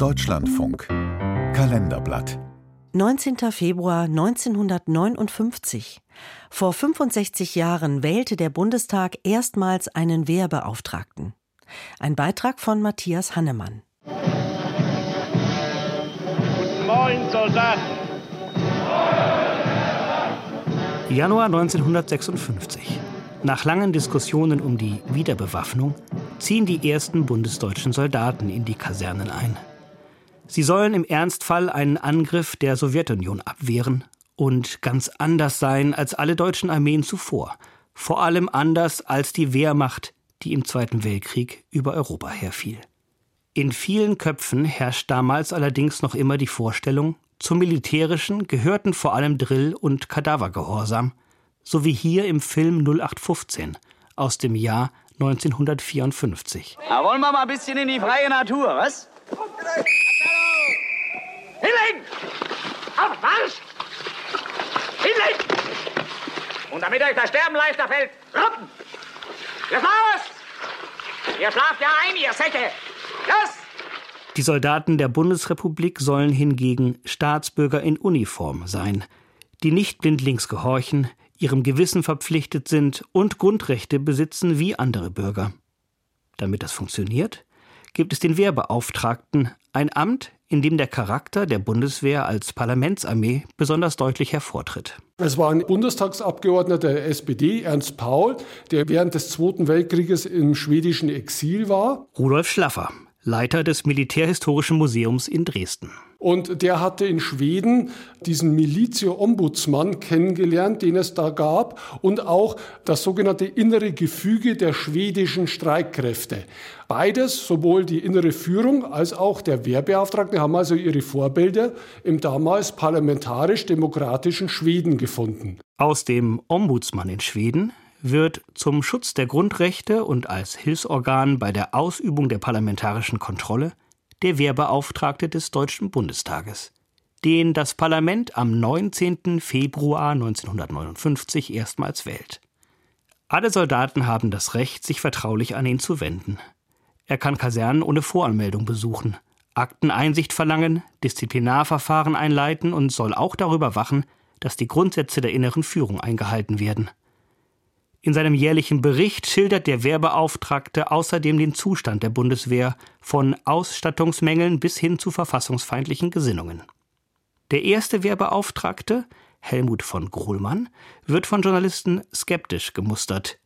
Deutschlandfunk Kalenderblatt 19. Februar 1959. Vor 65 Jahren wählte der Bundestag erstmals einen Wehrbeauftragten. Ein Beitrag von Matthias Hannemann. Guten Morgen, Soldaten. Januar 1956. Nach langen Diskussionen um die Wiederbewaffnung ziehen die ersten bundesdeutschen Soldaten in die Kasernen ein. Sie sollen im Ernstfall einen Angriff der Sowjetunion abwehren und ganz anders sein als alle deutschen Armeen zuvor, vor allem anders als die Wehrmacht, die im Zweiten Weltkrieg über Europa herfiel. In vielen Köpfen herrscht damals allerdings noch immer die Vorstellung, zum Militärischen gehörten vor allem Drill und Kadavergehorsam, so wie hier im Film 0815 aus dem Jahr 1954. Na, wollen wir mal ein bisschen in die freie Natur, was? Hinlegen! Auf Marsch! Hinlegen! Und damit euch das Sterben leichter fällt, Ruppen! Jetzt los! Ihr schlaft ja ein, ihr Säcke! Los! Die Soldaten der Bundesrepublik sollen hingegen Staatsbürger in Uniform sein, die nicht blindlings gehorchen, ihrem Gewissen verpflichtet sind und Grundrechte besitzen wie andere Bürger. Damit das funktioniert, gibt es den Wehrbeauftragten, ein Amt, in dem der Charakter der Bundeswehr als Parlamentsarmee besonders deutlich hervortritt. Es war ein Bundestagsabgeordneter der SPD, Ernst Paul, der während des Zweiten Weltkrieges im schwedischen Exil war. Rudolf Schlaffer, Leiter des Militärhistorischen Museums in Dresden. Und der hatte in Schweden diesen Militio-Ombudsmann kennengelernt, den es da gab, und auch das sogenannte innere Gefüge der schwedischen Streitkräfte. Beides, sowohl die innere Führung als auch der Wehrbeauftragte, haben also ihre Vorbilder im damals parlamentarisch-demokratischen Schweden gefunden. Aus dem Ombudsmann in Schweden wird zum Schutz der Grundrechte und als Hilfsorgan bei der Ausübung der parlamentarischen Kontrolle der Wehrbeauftragte des Deutschen Bundestages, den das Parlament am 19. Februar 1959 erstmals wählt. Alle Soldaten haben das Recht, sich vertraulich an ihn zu wenden. Er kann Kasernen ohne Voranmeldung besuchen, Akteneinsicht verlangen, Disziplinarverfahren einleiten und soll auch darüber wachen, dass die Grundsätze der inneren Führung eingehalten werden. In seinem jährlichen Bericht schildert der Wehrbeauftragte außerdem den Zustand der Bundeswehr von Ausstattungsmängeln bis hin zu verfassungsfeindlichen Gesinnungen. Der erste Wehrbeauftragte, Helmut von Grohlmann, wird von Journalisten skeptisch gemustert.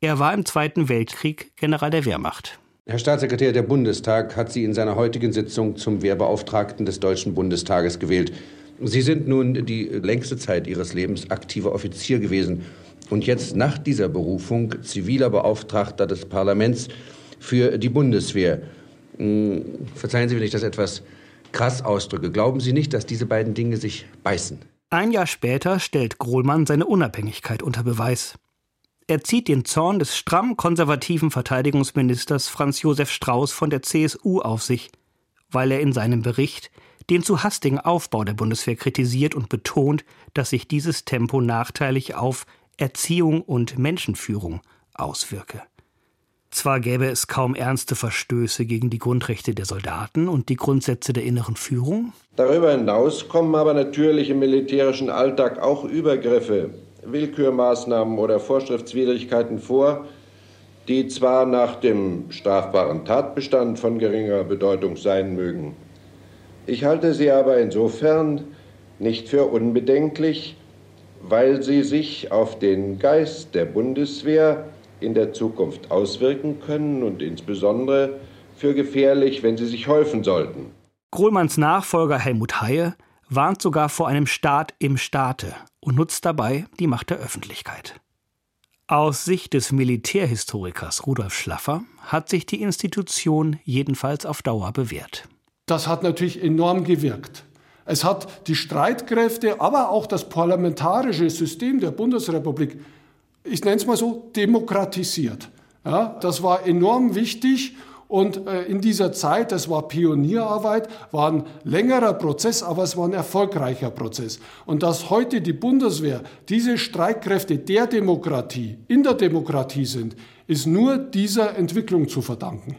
Er war im Zweiten Weltkrieg General der Wehrmacht. Herr Staatssekretär, der Bundestag hat Sie in seiner heutigen Sitzung zum Wehrbeauftragten des Deutschen Bundestages gewählt. Sie sind nun die längste Zeit Ihres Lebens aktiver Offizier gewesen und jetzt nach dieser Berufung ziviler Beauftragter des Parlaments für die Bundeswehr. Hm, verzeihen Sie, wenn ich das etwas krass ausdrücke. Glauben Sie nicht, dass diese beiden Dinge sich beißen? Ein Jahr später stellt Grohlmann seine Unabhängigkeit unter Beweis. Er zieht den Zorn des stramm konservativen Verteidigungsministers Franz Josef Strauß von der CSU auf sich, weil er in seinem Bericht den zu hastigen Aufbau der Bundeswehr kritisiert und betont, dass sich dieses Tempo nachteilig auf Erziehung und Menschenführung auswirke. Zwar gäbe es kaum ernste Verstöße gegen die Grundrechte der Soldaten und die Grundsätze der inneren Führung. Darüber hinaus kommen aber natürlich im militärischen Alltag auch Übergriffe, Willkürmaßnahmen oder Vorschriftswidrigkeiten vor, die zwar nach dem strafbaren Tatbestand von geringer Bedeutung sein mögen. Ich halte sie aber insofern nicht für unbedenklich, weil sie sich auf den Geist der Bundeswehr in der Zukunft auswirken können und insbesondere für gefährlich, wenn sie sich häufen sollten. Grohlmanns Nachfolger Helmut Haie warnt sogar vor einem Staat im Staate und nutzt dabei die Macht der Öffentlichkeit. Aus Sicht des Militärhistorikers Rudolf Schlaffer hat sich die Institution jedenfalls auf Dauer bewährt. Das hat natürlich enorm gewirkt. Es hat die Streitkräfte, aber auch das parlamentarische System der Bundesrepublik, ich nenne es mal so, demokratisiert. Ja, das war enorm wichtig und äh, in dieser Zeit, das war Pionierarbeit, war ein längerer Prozess, aber es war ein erfolgreicher Prozess. Und dass heute die Bundeswehr diese Streitkräfte der Demokratie, in der Demokratie sind, ist nur dieser Entwicklung zu verdanken.